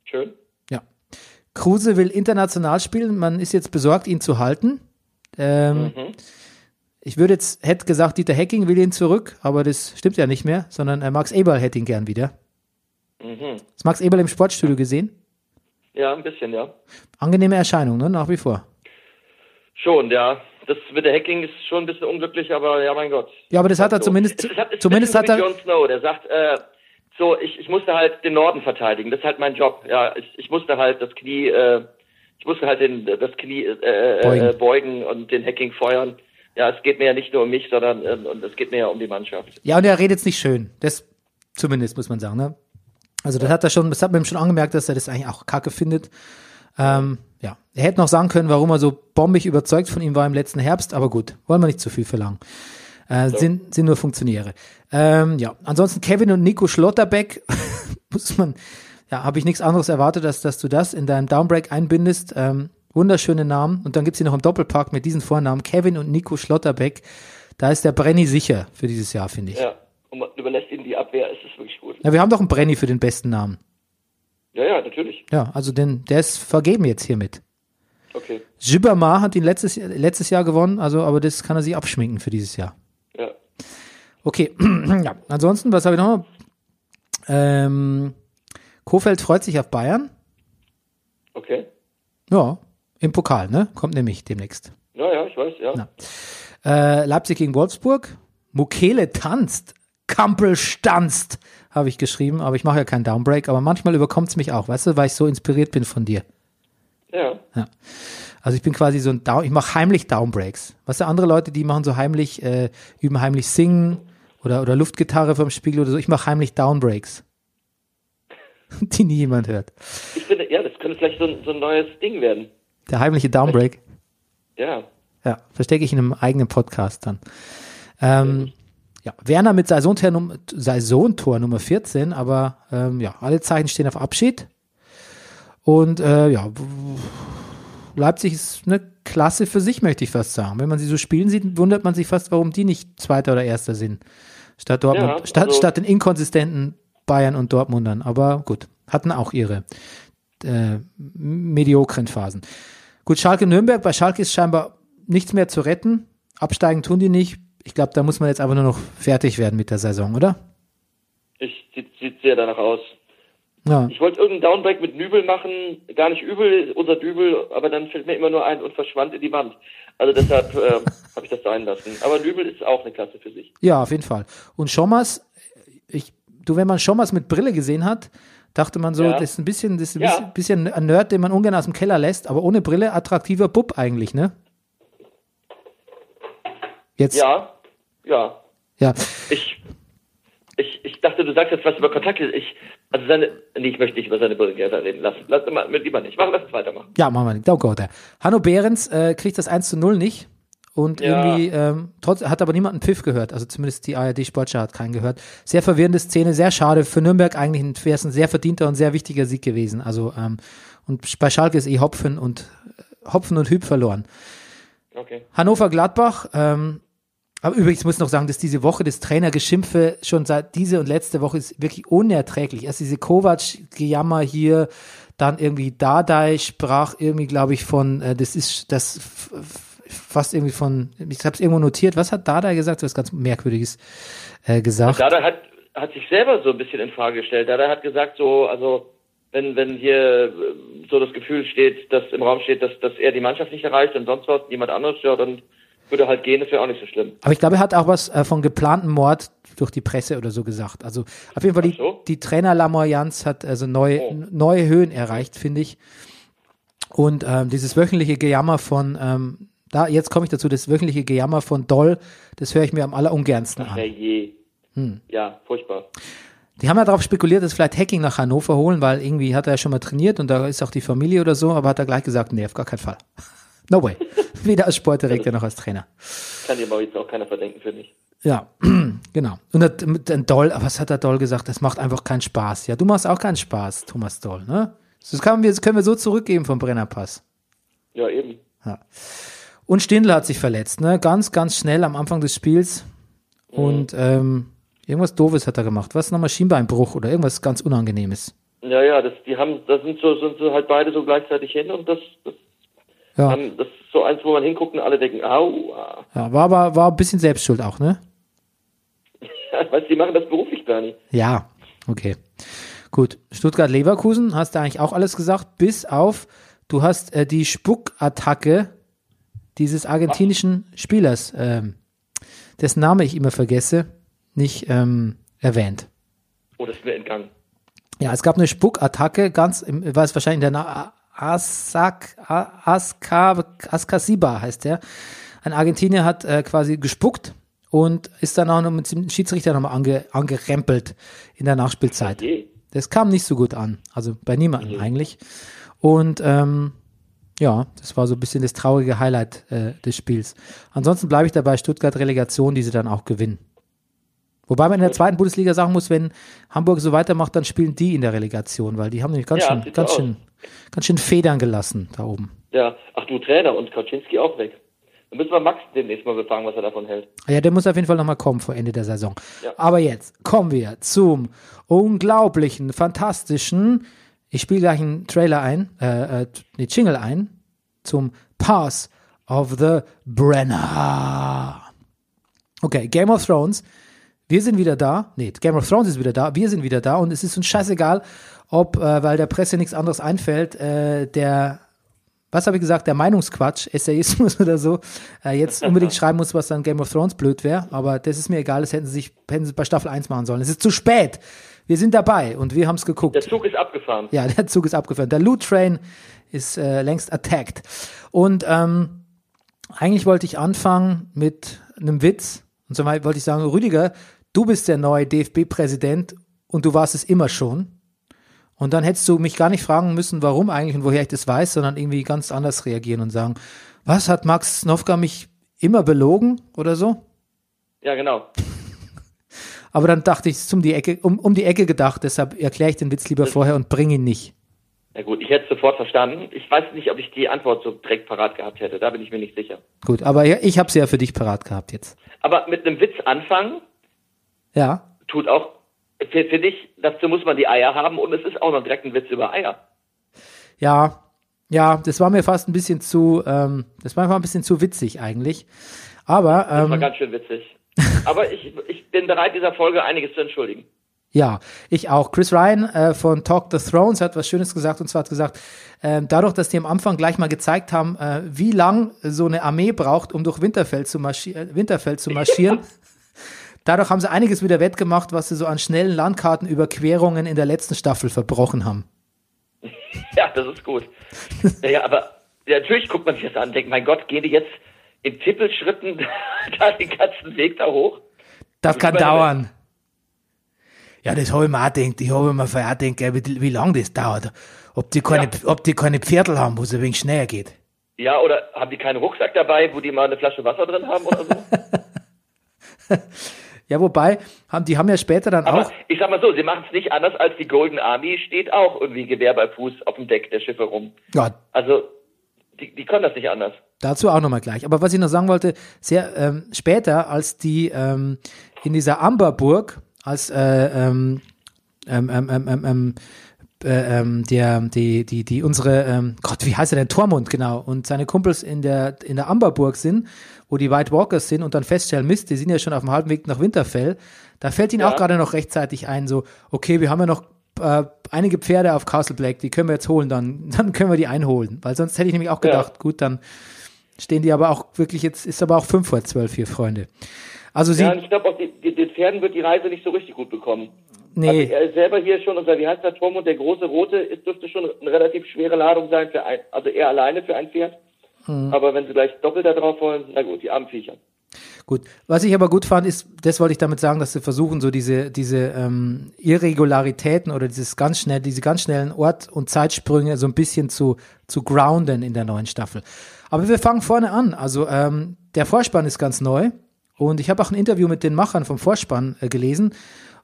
Schön. Ja. Kruse will international spielen, man ist jetzt besorgt, ihn zu halten. Ähm, Ich würde jetzt, hätte gesagt, Dieter Hecking will ihn zurück, aber das stimmt ja nicht mehr, sondern äh, Max Eberl hätte ihn gern wieder. Hast Max Eberl im Sportstudio gesehen? Ja, ein bisschen, ja. Angenehme Erscheinung, ne? Nach wie vor. Schon, ja. Das mit der Hacking ist schon ein bisschen unglücklich, aber ja, mein Gott. Ja, aber das hat er So. zumindest, Es, es hat, es zumindest ist hat er, Jon Snow, der sagt, äh, so, ich, ich musste halt den Norden verteidigen. Das ist halt mein Job. Ja, ich, ich musste halt das Knie, äh, ich musste halt den, das Knie äh, äh, Beugen. beugen. Äh, beugen und den Hacking feuern. Ja, es geht mir ja nicht nur um mich, sondern äh, und es geht mir ja um die Mannschaft. ja, und er redet nicht schön. Das zumindest, muss man sagen, ne? Also das hat er schon, das hat man ihm schon angemerkt, dass er das eigentlich auch kacke findet. Ähm, ja, er hätte noch sagen können, warum er so bombig überzeugt von ihm war im letzten Herbst, aber gut, wollen wir nicht zu viel verlangen. Äh, sind, sind nur Funktionäre. Ähm, ja, ansonsten Kevin und Nico Schlotterbeck, [laughs] muss man, ja, habe ich nichts anderes erwartet, als dass du das in deinem Downbreak einbindest. Ähm, wunderschöne Namen. Und dann gibt's hier noch im Doppelpack mit diesen Vornamen, Kevin und Nico Schlotterbeck. Da ist der Brenny sicher für dieses Jahr, finde ich. Ja. Ja, und man überlässt ihnen die Abwehr, ist es wirklich gut. wir haben doch einen Brenny für den besten Namen. Ja, ja, natürlich. Ja, also den, der ist vergeben jetzt hiermit. Okay. Gibbermar hat ihn letztes, letztes Jahr gewonnen, also, aber das kann er sich abschminken für dieses Jahr. Ja. Okay, [clears throat] ja. Ansonsten, was habe ich noch? Ähm, Kofeld freut sich auf Bayern. Okay. Ja, im Pokal, ne? Kommt nämlich demnächst. Ja, ja, ich weiß, ja. Äh, Leipzig gegen Wolfsburg. Mukele tanzt. Kampel stanzt, habe ich geschrieben, aber ich mache ja keinen Downbreak, aber manchmal überkommt es mich auch, weißt du, weil ich so inspiriert bin von dir. Ja. Ja. Also ich bin quasi so ein Down, ich mache heimlich Downbreaks. Weißt du, andere Leute, die machen so heimlich, äh, üben heimlich singen oder, oder Luftgitarre vom Spiegel oder so. Ich mache heimlich Downbreaks. [laughs] die nie jemand hört. Ich finde, ja, das könnte vielleicht so ein, so ein neues Ding werden. Der heimliche Downbreak. Ja. Ja, verstecke ich in einem eigenen Podcast dann. Ähm, ja, Werner mit Saisontor, Num- Saisontor Nummer 14, aber ähm, ja, alle Zeichen stehen auf Abschied. Und äh, ja, Leipzig ist eine Klasse für sich, möchte ich fast sagen. Wenn man sie so spielen sieht, wundert man sich fast, warum die nicht Zweiter oder Erster sind. Statt Dortmund, Ja, statt, also- statt den inkonsistenten Bayern und Dortmundern. Aber gut, hatten auch ihre äh, mediokren Phasen. Gut, Schalke Nürnberg. Bei Schalke ist scheinbar nichts mehr zu retten. Absteigen tun die nicht. Ich glaube, da muss man jetzt einfach nur noch fertig werden mit der Saison, oder? Ich, sieht, sieht sehr danach aus. Ja. Ich wollte irgendeinen Downbreak mit Nübel machen, gar nicht übel, unser Dübel, aber dann fällt mir immer nur ein und verschwand in die Wand. Also deshalb [laughs] äh, habe ich das sein lassen. Aber Nübel ist auch eine Klasse für sich. Ja, auf jeden Fall. Und Schommers, ich, du, wenn man Schommers mit Brille gesehen hat, dachte man so, Ja. das ist ein bisschen, das ist ein Ja. bisschen, bisschen ein Nerd, den man ungern aus dem Keller lässt, aber ohne Brille attraktiver Bub eigentlich, ne? Jetzt, Ja, ja. ja. Ich, ich, ich dachte, du sagst jetzt was über Kontakte. Ich, also seine, nee, ich möchte nicht über seine Brillengläser reden. Lass, lass immer, mit lieber nicht. Mach, lass uns weitermachen. Ja, machen wir nicht. Go there. Hanno Behrens äh, kriegt das 1 zu 0 nicht. Und Ja. irgendwie, ähm, trotz, hat aber niemand einen Pfiff gehört. Also zumindest die ARD Sportschau hat keinen gehört. Sehr verwirrende Szene, sehr schade. Für Nürnberg eigentlich ein, wäre es ein sehr verdienter und sehr wichtiger Sieg gewesen. Also, ähm, und bei Schalke ist eh Hopfen und Hopfen und Hüb verloren. Okay. Hannover Gladbach, ähm, aber übrigens muss ich noch sagen, dass diese Woche das Trainergeschimpfe schon seit diese und letzte Woche ist wirklich unerträglich. Erst diese Kovac-Gejammer hier, dann irgendwie Dardai sprach irgendwie, glaube ich, von, äh, das ist das fast irgendwie von, ich habe es irgendwo notiert, was hat Dardai gesagt? Was ganz Merkwürdiges äh, gesagt. Dada hat, hat sich selber so ein bisschen in Frage gestellt. Dada hat gesagt, so, also, wenn, wenn hier äh, so das Gefühl steht, dass im Raum steht, dass, dass er die Mannschaft nicht erreicht und sonst was, niemand anderes, ja, dann würde er halt gehen, das wäre auch nicht so schlimm. Aber ich glaube, er hat auch was äh, von geplantem Mord durch die Presse oder so gesagt. Also auf jeden Fall die, so? die Trainer Lamoyans hat also neue, Oh. neue Höhen erreicht, finde ich. Und ähm, dieses wöchentliche Gejammer von, ähm, da jetzt komme ich dazu, das wöchentliche Gejammer von Doll, das höre ich mir am allerungernsten an. Herrje. Hm. Ja, furchtbar. Die haben ja darauf spekuliert, dass vielleicht Hacking nach Hannover holen, weil irgendwie hat er ja schon mal trainiert und da ist auch die Familie oder so, aber hat er gleich gesagt, nee, auf gar keinen Fall. [laughs] No way. [laughs] Weder als Sportdirektor noch als Trainer. Kann dir aber jetzt auch keiner verdenken, finde ich. Ja, [clears throat] genau. Und dem Doll, was hat der Doll gesagt? Das macht einfach keinen Spaß. Ja, du machst auch keinen Spaß, Thomas Doll, ne? Das, kann wir, das können wir so zurückgeben vom Brennerpass. Ja, eben. Und Stindl hat sich verletzt, ne? Ganz, ganz schnell am Anfang des Spiels. Und ähm, irgendwas Doofes hat er gemacht. Was nochmal Schienbeinbruch oder irgendwas ganz Unangenehmes. Ja, ja, das, die haben, da sind so, sind so halt beide so gleichzeitig hin und das, das, Ja, haben, das ist so eins, wo man hinguckt und alle denken, au, ja war aber war ein bisschen Selbstschuld auch, ne? Ja, weißt du, die machen das beruflich, Bernie. Ja, okay. Gut. Stuttgart-Leverkusen hast du eigentlich auch alles gesagt, bis auf, du hast äh, die Spuckattacke dieses argentinischen Spielers, ähm, dessen Name ich immer vergesse, nicht ähm, erwähnt. Oh, das ist mir entgangen. Ja, es gab eine Spuckattacke, ganz, im, war es wahrscheinlich der Na Asak, Aska, Askasiba heißt der. Ein Argentinier hat äh, quasi gespuckt und ist dann auch noch mit dem Schiedsrichter nochmal ange, angerempelt in der Nachspielzeit. Je. Das kam nicht so gut an, also bei niemandem eigentlich. Und ähm, ja, das war so ein bisschen das traurige Highlight äh, des Spiels. Ansonsten bleibe ich dabei, Stuttgart Relegation, die sie dann auch gewinnen. Wobei man in der zweiten Bundesliga sagen muss, wenn Hamburg so weitermacht, dann spielen die in der Relegation, weil die haben nämlich ganz Ja, schön, ganz schön, ganz schön Federn gelassen da oben. Ja, ach du Trainer und Kaczynski auch weg. Dann müssen wir Max demnächst mal befragen, was er davon hält. Ja, der muss auf jeden Fall nochmal kommen vor Ende der Saison. Ja. Aber jetzt kommen wir zum unglaublichen, fantastischen, ich spiele gleich einen Trailer ein, äh, äh, ne, Jingle ein, zum Pass of the Brenner. Okay, Game of Thrones. Wir sind wieder da. Nee, Game of Thrones ist wieder da. Wir sind wieder da. Und es ist uns scheißegal, ob, äh, weil der Presse nichts anderes einfällt, äh, der, was habe ich gesagt, der Meinungsquatsch, Essayismus [laughs] oder so, äh, jetzt unbedingt [laughs] schreiben muss, was dann Game of Thrones blöd wäre. Aber das ist mir egal, das hätten sie sich, hätten sie bei Staffel 1 machen sollen. Es ist zu spät. Wir sind dabei und wir haben es geguckt. Der Zug ist abgefahren. Ja, der Zug ist abgefahren. Der Loot Train ist äh, längst attacked. Und ähm, eigentlich wollte ich anfangen mit einem Witz. Und so wollte ich sagen, Rüdiger, du bist der neue DFB-Präsident und du warst es immer schon. Und dann hättest du mich gar nicht fragen müssen, warum eigentlich und woher ich das weiß, sondern irgendwie ganz anders reagieren und sagen, was hat Max Snowka mich immer belogen oder so? Ja, genau. Aber dann dachte ich, es ist um die Ecke, um, um die Ecke gedacht, deshalb erkläre ich den Witz lieber vorher und bringe ihn nicht. Na gut, ich hätte es sofort verstanden. Ich weiß nicht, ob ich die Antwort so direkt parat gehabt hätte. Da bin ich mir nicht sicher. Gut, aber ja, ich habe sie ja für dich parat gehabt jetzt. Aber mit einem Witz anfangen Ja, tut auch, für, für dich, dazu muss man die Eier haben und es ist auch noch direkt ein Witz über Eier. ja, ja, das war mir fast ein bisschen zu, ähm, das war mir ein bisschen zu witzig eigentlich. Aber Das war ähm, ganz schön witzig. Aber ich, ich bin bereit, dieser Folge einiges zu entschuldigen. Ja, ich auch. Chris Ryan äh, von Talk the Thrones hat was Schönes gesagt und zwar hat gesagt, ähm, dadurch, dass die am Anfang gleich mal gezeigt haben, äh, wie lang so eine Armee braucht, um durch Winterfell zu, marschi äh, Winterfell zu marschieren, [laughs] dadurch haben sie einiges wieder wettgemacht, was sie so an schnellen Landkartenüberquerungen in der letzten Staffel verbrochen haben. Ja, das ist gut. Naja, aber ja, natürlich guckt man sich das an und denkt, mein Gott, gehen die jetzt in Tippelschritten [laughs] da den ganzen Weg da hoch? Das Ich kann meine, dauern. Ja, das habe ich mir auch gedacht. Ich habe mir vorher auch gedacht, wie, wie lange das dauert. Ob die keine, ob die keine Pferdel haben, wo es ein wenig schneller geht. Ja, oder haben die keinen Rucksack dabei, wo die mal eine Flasche Wasser drin haben oder so? [laughs] Ja, wobei, haben, die haben ja später dann Aber auch, ich sag mal so, sie machen es nicht anders als die Golden Army steht auch irgendwie Gewehr bei Fuß auf dem Deck der Schiffe rum. ja, Also, die, die können das nicht anders. Dazu auch nochmal gleich. Aber was ich noch sagen wollte, sehr ähm, später, als die ähm, in dieser Amberburg, als äh, ähm, ähm, ähm, ähm, ähm, ähm, äh, ähm, der, die, die, die unsere, ähm, Gott, wie heißt er denn, Tormund, genau, und seine Kumpels in der, in der Amberburg sind, wo die White Walkers sind und dann feststellen, Mist, die sind ja schon auf dem halben Weg nach Winterfell, da fällt ihnen Ja. auch gerade noch rechtzeitig ein, so, okay, wir haben ja noch äh, einige Pferde auf Castle Black, die können wir jetzt holen, dann, [laughs] dann können wir die einholen, weil sonst hätte ich nämlich auch Ja. gedacht, gut, dann stehen die aber auch wirklich jetzt, ist aber auch fünf vor zwölf hier, Freunde. Also sie, Ja, ich glaube auch, die, die, den Pferden wird die Reise nicht so richtig gut bekommen. Also nee, er ist selber hier schon, unser, wie heißt der Turm und der große rote, ist, dürfte schon eine relativ schwere Ladung sein für ein, also er alleine für ein Pferd. Hm. Aber wenn sie gleich doppelt da drauf wollen, na gut, die armen Viecher. Gut, was ich aber gut fand, ist, das wollte ich damit sagen, dass sie versuchen, so diese, diese ähm, Irregularitäten oder dieses ganz schnell, diese ganz schnellen Ort- und Zeitsprünge so ein bisschen zu, zu grounden in der neuen Staffel. Aber wir fangen vorne an. Also ähm, der Vorspann ist ganz neu und ich habe auch ein Interview mit den Machern vom Vorspann äh, gelesen.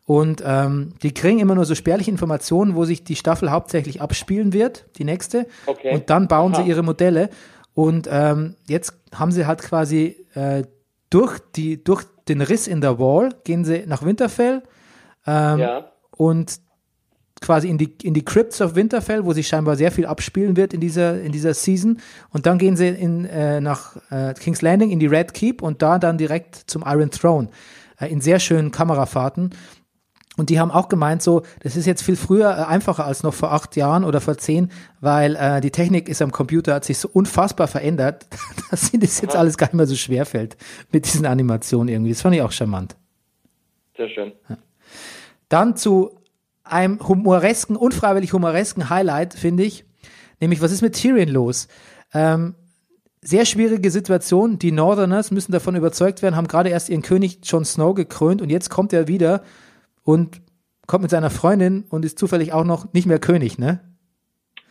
Und ähm, die kriegen immer nur so spärliche Informationen, wo sich die Staffel hauptsächlich abspielen wird, die nächste. Okay. Und dann bauen Aha. sie ihre Modelle. Und ähm, jetzt haben sie halt quasi äh, durch, die, durch den Riss in der Wall gehen sie nach Winterfell ähm, ja. und quasi in die, in die Crypts of Winterfell, wo sich scheinbar sehr viel abspielen wird in dieser, in dieser Season. Und dann gehen sie in, äh, nach äh, King's Landing in die Red Keep und da dann direkt zum Iron Throne äh, in sehr schönen Kamerafahrten. Und die haben auch gemeint, so, das ist jetzt viel früher äh, einfacher als noch vor acht Jahren oder vor zehn, weil äh, die Technik ist am Computer, hat sich so unfassbar verändert, [laughs] dass ihnen das jetzt alles gar nicht mehr so schwer fällt mit diesen Animationen irgendwie. Das fand ich auch charmant. Sehr schön. Dann zu einem humoresken, unfreiwillig humoresken Highlight, finde ich. Nämlich, was ist mit Tyrion los? Ähm, sehr schwierige Situation. Die Northerners müssen davon überzeugt werden, haben gerade erst ihren König Jon Snow gekrönt und jetzt kommt er wieder und kommt mit seiner Freundin und ist zufällig auch noch nicht mehr König, ne?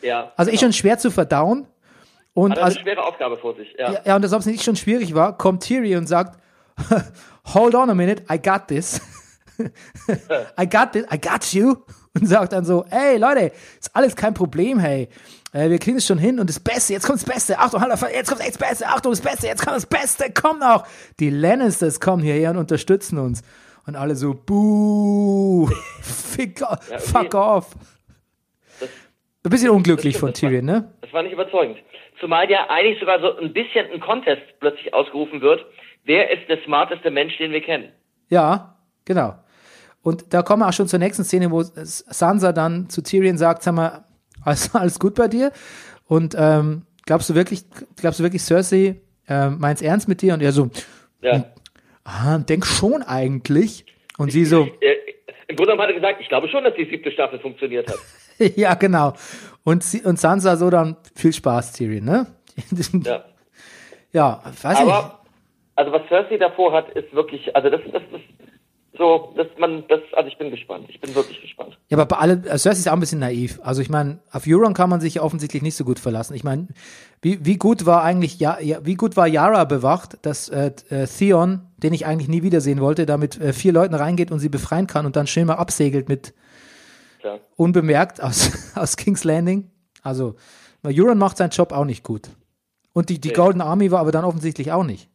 Ja. Also ist genau. schon schwer zu verdauen. Und Hat also, eine schwere Aufgabe vor sich. Ja. ja, ja, und als ob es nicht schon schwierig war, kommt Tyrion und sagt, [laughs] hold on a minute, I got this. [laughs] I got this, I got you. Und sagt dann so, hey Leute, ist alles kein Problem, hey. Äh, wir kriegen es schon hin und das Beste, jetzt kommt das Beste. Achtung, halt, jetzt kommt echt das Beste. Achtung, das Beste, jetzt kommt das Beste, komm noch. Die Lannisters kommen hierher und unterstützen uns. Und alle so, buh, [laughs] fick, fuck off. Ein bisschen unglücklich das von das Tyrion, ne? Das war nicht überzeugend. Zumal ja eigentlich sogar so ein bisschen ein Contest plötzlich ausgerufen wird. Wer ist der smarteste Mensch, den wir kennen? Ja, genau. Und da kommen wir auch schon zur nächsten Szene, wo Sansa dann zu Tyrion sagt, sag mal, alles, alles gut bei dir? Und ähm, glaubst du wirklich, glaubst du wirklich, Cersei äh, meint's ernst mit dir? Und er so, Ja. Ah, denk schon eigentlich. Und sie so, Äh, Im Grunde hat er gesagt, ich glaube schon, dass die siebte Staffel funktioniert hat. [laughs] ja, genau. Und, sie, und Sansa so dann, viel Spaß, Tyrion, ne? [laughs] Ja. ja, weiß ich nicht. Aber, also was Cersei davor hat, ist wirklich, also das, das ist so, dass man, das, also ich bin gespannt. Ich bin wirklich gespannt. Ja, aber bei alle, also Cersei ist auch ein bisschen naiv. Also ich meine, auf Euron kann man sich ja offensichtlich nicht so gut verlassen. Ich meine, wie, wie gut war eigentlich, ja, ja, wie gut war Yara bewacht, dass äh, äh, Theon, den ich eigentlich nie wiedersehen wollte, da mit äh, vier Leuten reingeht und sie befreien kann und dann schön mal absegelt mit Ja. unbemerkt aus, [laughs] aus King's Landing. Also, Euron macht seinen Job auch nicht gut. Und die, die Nee. Golden Army war aber dann offensichtlich auch nicht.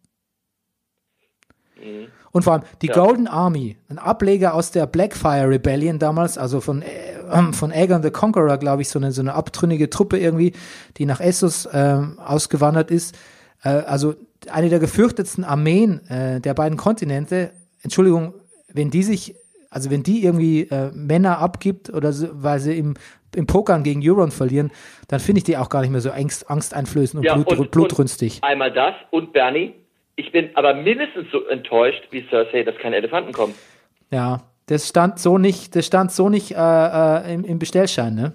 Mhm. Und vor allem die Ja. Golden Army, ein Ableger aus der Blackfire Rebellion damals, also von, äh, von Aegon the Conqueror, glaube ich, so eine, so eine abtrünnige Truppe irgendwie, die nach Essos ähm, ausgewandert ist. Äh, also eine der gefürchtetsten Armeen äh, der beiden Kontinente. Entschuldigung, wenn die sich, also wenn die irgendwie äh, Männer abgibt oder so, weil sie im, im Pokern gegen Euron verlieren, dann finde ich die auch gar nicht mehr so angst, angsteinflößend und, Ja, blut, und- blutrünstig. Einmal das und Bernie. Ich bin aber mindestens so enttäuscht wie Cersei, dass keine Elefanten kommen. Ja, das stand so nicht, das stand so nicht äh, äh, im, im Bestellschein, ne?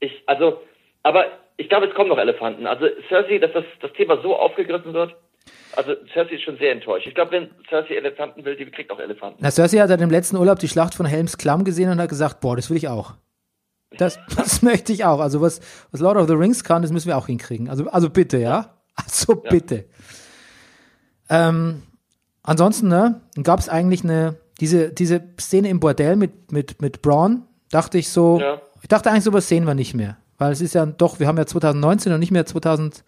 Ich, also, aber ich glaube, es kommen noch Elefanten. Also Cersei, dass das, das Thema so aufgegriffen wird. Also Cersei ist schon sehr enttäuscht. Ich glaube, wenn Cersei Elefanten will, die kriegt auch Elefanten. Na, Cersei hat dann im letzten Urlaub die Schlacht von Helms Klamm gesehen und hat gesagt, boah, das will ich auch. Das, [laughs] das möchte ich auch. Also was, was Lord of the Rings kann, das müssen wir auch hinkriegen. Also, also bitte, ja? Also bitte. Ähm, ansonsten, ne, gab es eigentlich eine, diese, diese Szene im Bordell mit, mit, mit Braun, dachte ich so, Ja. ich dachte eigentlich, sowas sehen wir nicht mehr. Weil es ist ja doch, wir haben ja 2019 und nicht mehr 2008.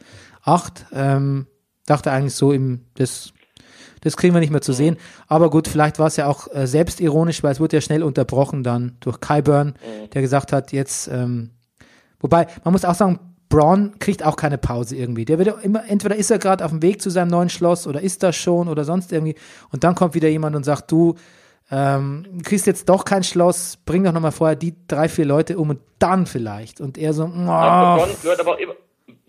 Ähm, dachte eigentlich so im, das, das kriegen wir nicht mehr zu sehen. Aber gut, vielleicht war es ja auch äh, selbstironisch, weil es wurde ja schnell unterbrochen dann durch Kyburn, der gesagt hat, jetzt, ähm, wobei, man muss auch sagen, Braun kriegt auch keine Pause irgendwie. Der wird immer, entweder ist er gerade auf dem Weg zu seinem neuen Schloss oder ist das schon oder sonst irgendwie. Und dann kommt wieder jemand und sagt, du, ähm, kriegst jetzt doch kein Schloss, bring doch nochmal vorher die drei, vier Leute um und dann vielleicht. Und er so, oh, Bronn gehört aber auch immer,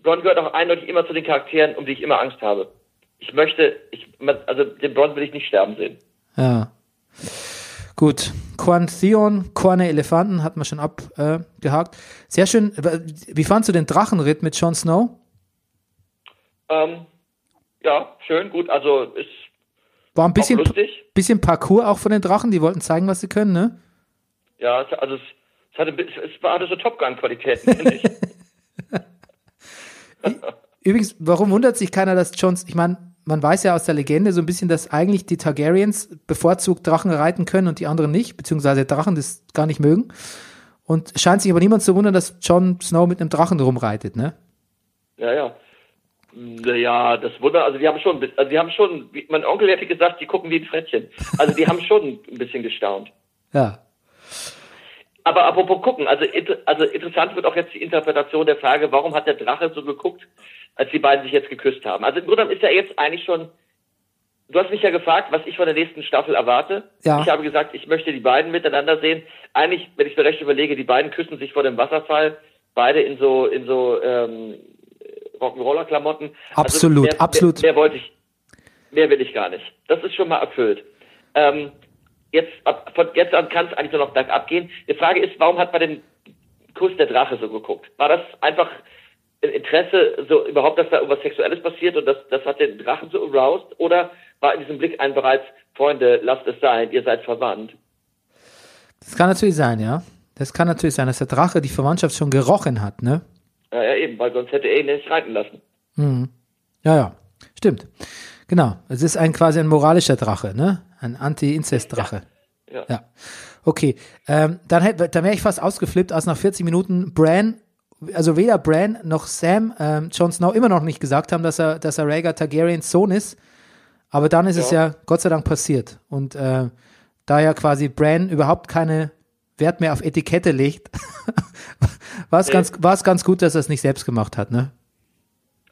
Bronn gehört auch eindeutig immer zu den Charakteren, um die ich immer Angst habe. Ich möchte, ich, also den Bronn will ich nicht sterben sehen. Ja. Gut. Quan Theon, Korne Elefanten, hat man schon abgehakt. Äh. Sehr schön. Wie fandst du den Drachenritt mit Jon Snow? Ähm, ja, schön, gut. Also ist War ein bisschen, bisschen Parcours auch von den Drachen. Die wollten zeigen, was sie können, ne? Ja, also es, es hatte, es war- hatte so Top Gun Qualitäten, finde ich. [laughs] Übrigens, warum wundert sich keiner, dass Jones, ich meine, man weiß ja aus der Legende so ein bisschen, dass eigentlich die Targaryens bevorzugt Drachen reiten können und die anderen nicht, beziehungsweise Drachen das gar nicht mögen. Und scheint sich aber niemand zu wundern, dass Jon Snow mit einem Drachen rumreitet, ne? Ja, ja. Ja, das Wunder, also die haben schon, also die haben schon, wie- mein Onkel hätte gesagt, die gucken wie ein Frettchen. Also die haben schon ein bisschen gestaunt. Ja. Aber apropos gucken, also, also interessant wird auch jetzt die Interpretation der Frage, warum hat der Drache so geguckt, als die beiden sich jetzt geküsst haben. Also im Grunde ist ja jetzt eigentlich schon, du hast mich ja gefragt, was ich von der nächsten Staffel erwarte. Ja. Ich habe gesagt, ich möchte die beiden miteinander sehen. Eigentlich, wenn ich mir recht überlege, die beiden küssen sich vor dem Wasserfall, beide in so, in so, ähm, Rock'n'Roller-Klamotten. Absolut, mehr, absolut. Mehr, mehr wollte ich, mehr will ich gar nicht. Das ist schon mal erfüllt. Ähm, jetzt, ab, von jetzt an kann es eigentlich nur noch bergab gehen. Die Frage ist, warum hat bei dem Kuss der Drache so geguckt? War das einfach ein Interesse, so überhaupt, dass da irgendwas Sexuelles passiert und das, das hat den Drachen so aroused? Oder war in diesem Blick ein bereits, Freunde, lasst es sein, ihr seid verwandt? Das kann natürlich sein, ja. Das kann natürlich sein, dass der Drache die Verwandtschaft schon gerochen hat, ne? Ja, ja, eben, weil sonst hätte er ihn nicht reiten lassen. Ja, ja. Stimmt. Genau. Es ist ein quasi ein moralischer Drache, ne? Ein Anti-Inzest-Drache. Ja. Ja. Okay. Ähm, dann dann wäre ich fast ausgeflippt, als nach 40 Minuten Bran, also weder Bran noch Sam, ähm, Jon Snow immer noch nicht gesagt haben, dass er, dass er Rhaegar Targaryens Sohn ist. Aber dann ist es ja Gott sei Dank passiert. Und äh, da ja quasi Bran überhaupt keine Wert mehr auf Etikette legt, [laughs] war es ganz, war es ganz gut, dass er es nicht selbst gemacht hat, ne?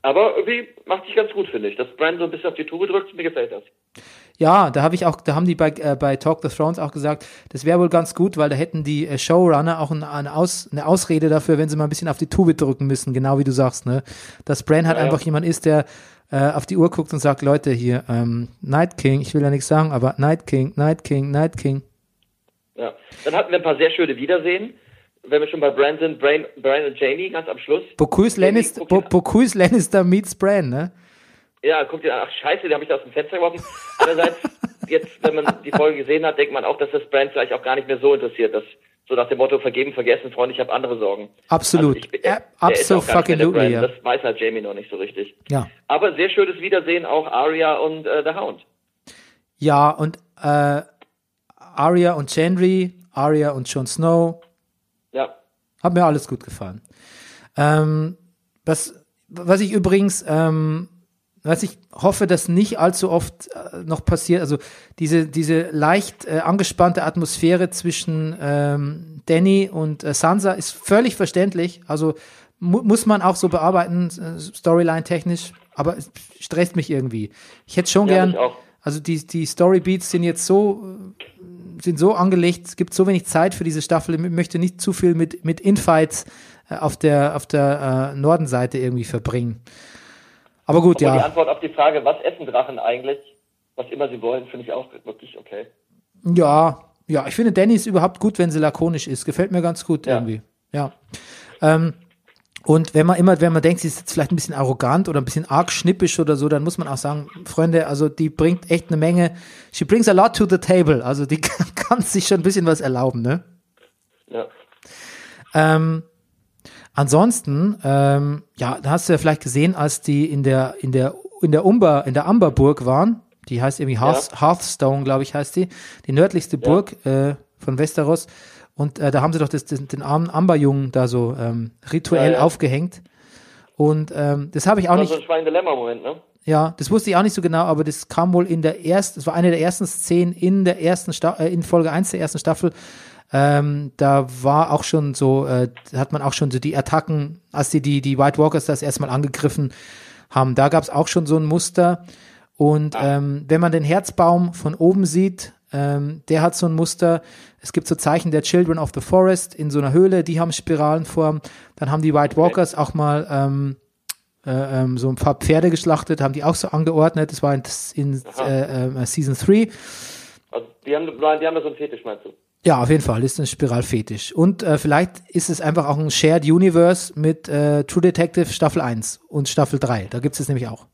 Aber irgendwie macht sich ganz gut, finde ich. Dass Bran so ein bisschen auf die Tube drückt, mir gefällt das. Ja, da habe ich auch, da haben die bei, äh, bei Talk the Thrones auch gesagt, das wäre wohl ganz gut, weil da hätten die äh, Showrunner auch eine, eine, Aus, eine Ausrede dafür, wenn sie mal ein bisschen auf die Tube drücken müssen, genau wie du sagst, ne? Dass Bran halt Ja, ja. einfach jemand ist, der äh, auf die Uhr guckt und sagt, Leute, hier, ähm, Night King, ich will ja nichts sagen, aber Night King, Night King, Night King. Ja. Dann hatten wir ein paar sehr schöne Wiedersehen. Wenn wir schon bei Bran sind, Bran, Bran und Jamie ganz am Schluss. Bocuse Lannister, Bo, Bocuse Lannister meets Bran, ne? Ja, guckt ihr an, ach scheiße, den habe ich da aus dem Fenster geworfen. Andererseits, [laughs] jetzt, wenn man die Folge gesehen hat, denkt man auch, dass das Bran vielleicht auch gar nicht mehr so interessiert. Das, so nach dem Motto, vergeben, vergessen, Freunde, ich habe andere Sorgen. Absolut. Also ich, er absolutely, Bran. ja. Das weiß halt Jamie noch nicht so richtig. Ja. Aber sehr schönes Wiedersehen auch Arya und äh, The Hound. Ja, und äh, Arya und Gendry, Arya und Jon Snow, Ja. Hat mir alles gut gefallen. Ähm, was, was ich übrigens, ähm, was ich hoffe, dass nicht allzu oft äh, noch passiert, also diese, diese leicht äh, angespannte Atmosphäre zwischen ähm, Danny und äh, Sansa ist völlig verständlich. Also mu muss man auch so bearbeiten, Storyline-technisch, aber es stresst mich irgendwie. Ich hätte schon Ja, gern, also die, die Storybeats sind jetzt so, äh, sind so angelegt, es gibt so wenig Zeit für diese Staffel, ich möchte nicht zu viel mit, mit Infights äh, auf der, auf der äh, Nordenseite irgendwie verbringen. Aber gut, die ja. Antwort auf die Frage, was essen Drachen eigentlich, was immer sie wollen, finde ich auch wirklich okay. Ja, ja, ich finde Danny ist überhaupt gut, wenn sie lakonisch ist. Gefällt mir ganz gut Ja. irgendwie. Ja. Ähm, und wenn man immer, wenn man denkt, sie ist jetzt vielleicht ein bisschen arrogant oder ein bisschen arg schnippisch oder so, dann muss man auch sagen, Freunde, also die bringt echt eine Menge, she brings a lot to the table. Also die [laughs] kann, kann sich schon ein bisschen was erlauben, ne? Ja. Ähm, ansonsten, ähm, ja, da hast du ja vielleicht gesehen, als die in der, in der, in der Umber, in der Amberburg waren, die heißt irgendwie Hearth, Hearthstone, glaube ich, heißt die, die nördlichste Burg äh, von Westeros. Und äh, da haben sie doch das, das, den armen Amberjungen da so ähm, rituell Ja, ja. aufgehängt. Und ähm, das habe ich auch Das war nicht, so ein Schwein-Dilemma-Moment, ne? Ja, das wusste ich auch nicht so genau, aber das kam wohl in der ersten, das war eine der ersten Szenen in der ersten Sta äh, in Folge 1 der ersten Staffel. Ähm, da war auch schon so, äh, hat man auch schon so die Attacken, als die, die, die White Walkers das erstmal angegriffen haben, da gab es auch schon so ein Muster. Und ähm, wenn man den Herzbaum von oben sieht, ähm, der hat so ein Muster. Es gibt so Zeichen der Children of the Forest in so einer Höhle, die haben Spiralenform. Dann haben die White Walkers auch mal ähm, äh, ähm, so ein paar Pferde geschlachtet, haben die auch so angeordnet. Das war in, in äh, äh, Season 3. Also, die haben, die haben da so einen Fetisch, meinst du? Ja, auf jeden Fall ist ein Spiralfetisch. Und äh, vielleicht ist es einfach auch ein Shared Universe mit äh, True Detective Staffel 1 und Staffel 3. Da gibt es es nämlich auch.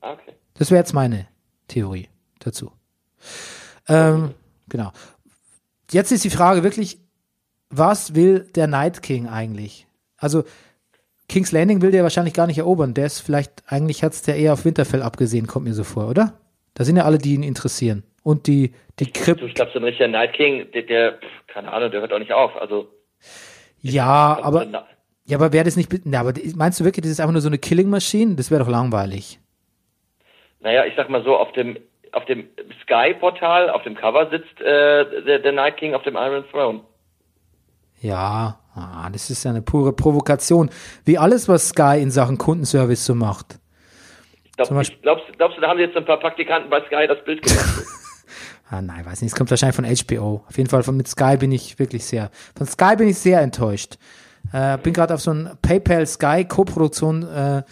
Ah, okay. Das wäre jetzt meine Theorie dazu. Ähm, genau. Jetzt ist die Frage wirklich, was will der Night King eigentlich? Also King's Landing will der wahrscheinlich gar nicht erobern. Der ist vielleicht, eigentlich hat's der eher auf Winterfell abgesehen, kommt mir so vor, oder? Da sind ja alle, die ihn interessieren. Und die, die Krypt. ich glaube, so ein richtiger Night King, der, der, keine Ahnung, der hört auch nicht auf. Also, Ja, aber, ja, aber wäre das nicht, na, aber meinst du wirklich, das ist einfach nur so eine Killing Machine? Das wäre doch langweilig. naja, ich sag mal so, auf dem, auf dem Sky-Portal, auf dem Cover sitzt äh, der, der Night King auf dem Iron Throne. Ja, ah, das ist ja eine pure Provokation. Wie alles, was Sky in Sachen Kundenservice so macht. Glaub, ich, glaubst, glaubst du, da haben sie jetzt ein paar Praktikanten bei Sky das Bild gemacht? [laughs] Ah, nein, weiß nicht. Es kommt wahrscheinlich von HBO. Auf jeden Fall von mit Sky bin ich wirklich sehr. Von Sky bin ich sehr enttäuscht. Äh, bin gerade auf so ein PayPal Sky Co-Produktion äh,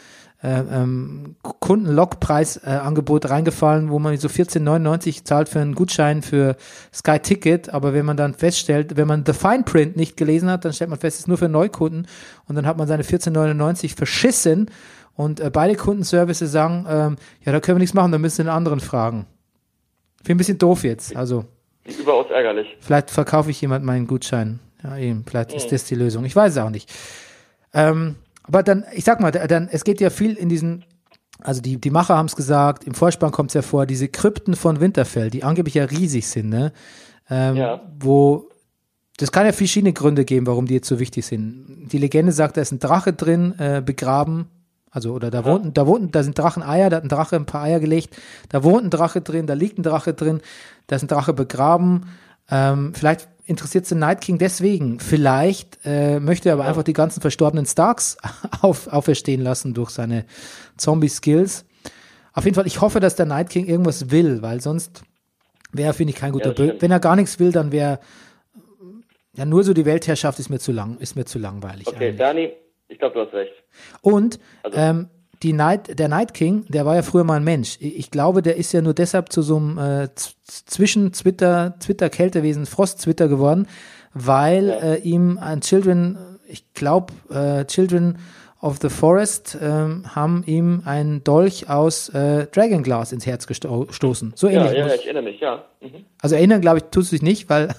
äh, ähm, Kundenlockpreis-Angebot reingefallen, wo man so 14,99 zahlt für einen Gutschein für Sky Ticket. Aber wenn man dann feststellt, wenn man The Fine Print nicht gelesen hat, dann stellt man fest, es ist nur für Neukunden und dann hat man seine 14,99 verschissen. Und äh, beide Kundenservices sagen, ähm, ja, da können wir nichts machen, da müssen wir einen anderen fragen. Finde ein bisschen doof jetzt. Also, Überaus ärgerlich. vielleicht verkaufe ich jemand meinen Gutschein. Ja, eben, vielleicht ist das die Lösung. Ich weiß es auch nicht. Ähm, aber dann, ich sag mal, da- dann, es geht ja viel in diesen, also die, die Macher haben es gesagt, im Vorspann kommt es ja vor, diese Krypten von Winterfell, die angeblich ja riesig sind, ne? Ähm, Ja. Wo, das kann ja verschiedene Gründe geben, warum die jetzt so wichtig sind. Die Legende sagt, da ist ein Drache drin, äh, begraben. Also, oder da wohnten, da wohnten, da sind Dracheneier, da hat ein Drache ein paar Eier gelegt, da wohnt ein Drache drin, da liegt ein Drache drin, da ist ein Drache begraben. Ähm, vielleicht interessiert es den Night King deswegen. Vielleicht äh, möchte er aber einfach die ganzen verstorbenen Starks [laughs] auf, auferstehen lassen durch seine Zombie-Skills. Auf jeden Fall, ich hoffe, dass der Night King irgendwas will, weil sonst wäre, finde ich, kein guter Bild. stimmt. Wenn er gar nichts will, dann wäre ja nur so die Weltherrschaft ist mir zu lang, ist mir zu langweilig. Okay, eigentlich. Dani, ich glaube, du hast recht. Und Also- ähm, die Night, der Night King, der war ja früher mal ein Mensch. Ich glaube, der ist ja nur deshalb zu so einem äh, zwischen Twitter, Twitter Kältewesen, Frost Twitter geworden, weil äh, ihm ein Children, ich glaube, äh, Children of the Forest ähm, haben ihm einen Dolch aus äh, Dragonglass ins Herz gesto gestoßen. So Ja, ähnlich. ja, muss- ich erinnere mich, ja. Mhm. also erinnern, glaube ich, tust du dich nicht, weil [laughs]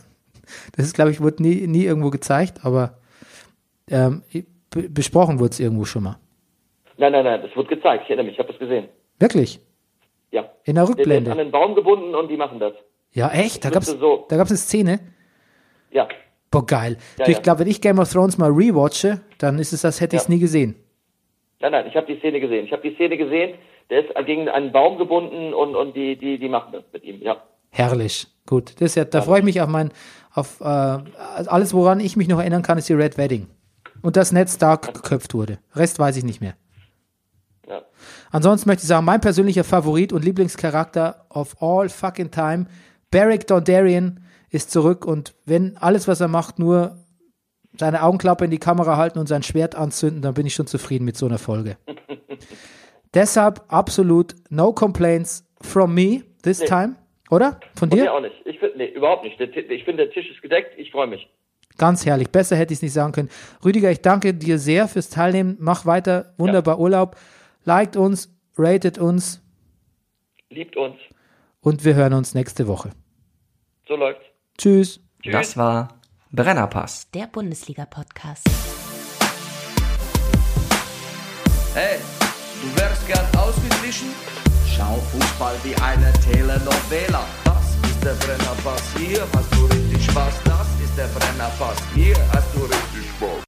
das ist, glaube ich, wurde nie, nie irgendwo gezeigt, aber ähm, be- besprochen wurde es irgendwo schon mal. Nein, nein, nein, das wird gezeigt. Ich erinnere mich, ich habe das gesehen. Wirklich? Ja. In der Der, der ist Rückblende. an den Baum gebunden und die machen das. Ja, echt? Da gab's, müsste so- da gab's eine Szene. Ja. Boah, geil. Ja, du, ich ja. glaube, wenn ich Game of Thrones mal rewatche, dann ist es, als hätte ich es Ja. nie gesehen. Nein, nein, ich habe die Szene gesehen. Ich habe die Szene gesehen. Der ist gegen einen Baum gebunden und, und die, die, die machen das mit ihm, ja. Herrlich. Gut. Das ja, da freue ich mich auf mein, auf äh, alles, woran ich mich noch erinnern kann, ist die Red Wedding. Und dass Ned Stark geköpft wurde. Rest weiß ich nicht mehr. Ja. Ansonsten möchte ich sagen, mein persönlicher Favorit und Lieblingscharakter of all fucking time, Beric Dondarrion, ist zurück und wenn alles, was er macht, nur seine Augenklappe in die Kamera halten und sein Schwert anzünden, dann bin ich schon zufrieden mit so einer Folge. [laughs] Deshalb absolut no complaints from me this time, oder? Von Von dir? mir auch nicht. Ich finde, nee, überhaupt nicht. Ich finde, der Tisch ist gedeckt. Ich freue mich. Ganz herrlich. Besser hätte ich es nicht sagen können. Rüdiger, ich danke dir sehr fürs Teilnehmen. Mach weiter. Wunderbar Urlaub. Liked uns, ratet uns Liebt uns. und wir hören uns nächste Woche. So läuft's. Tschüss. Das war Brennerpass. Der Bundesliga-Podcast. Hey, du wärst gern ausgeglichen? Schau Fußball wie eine Telenovela. Das ist der Brennerpass, hier hast du richtig Spaß. Das ist der Brennerpass, hier hast du richtig Spaß.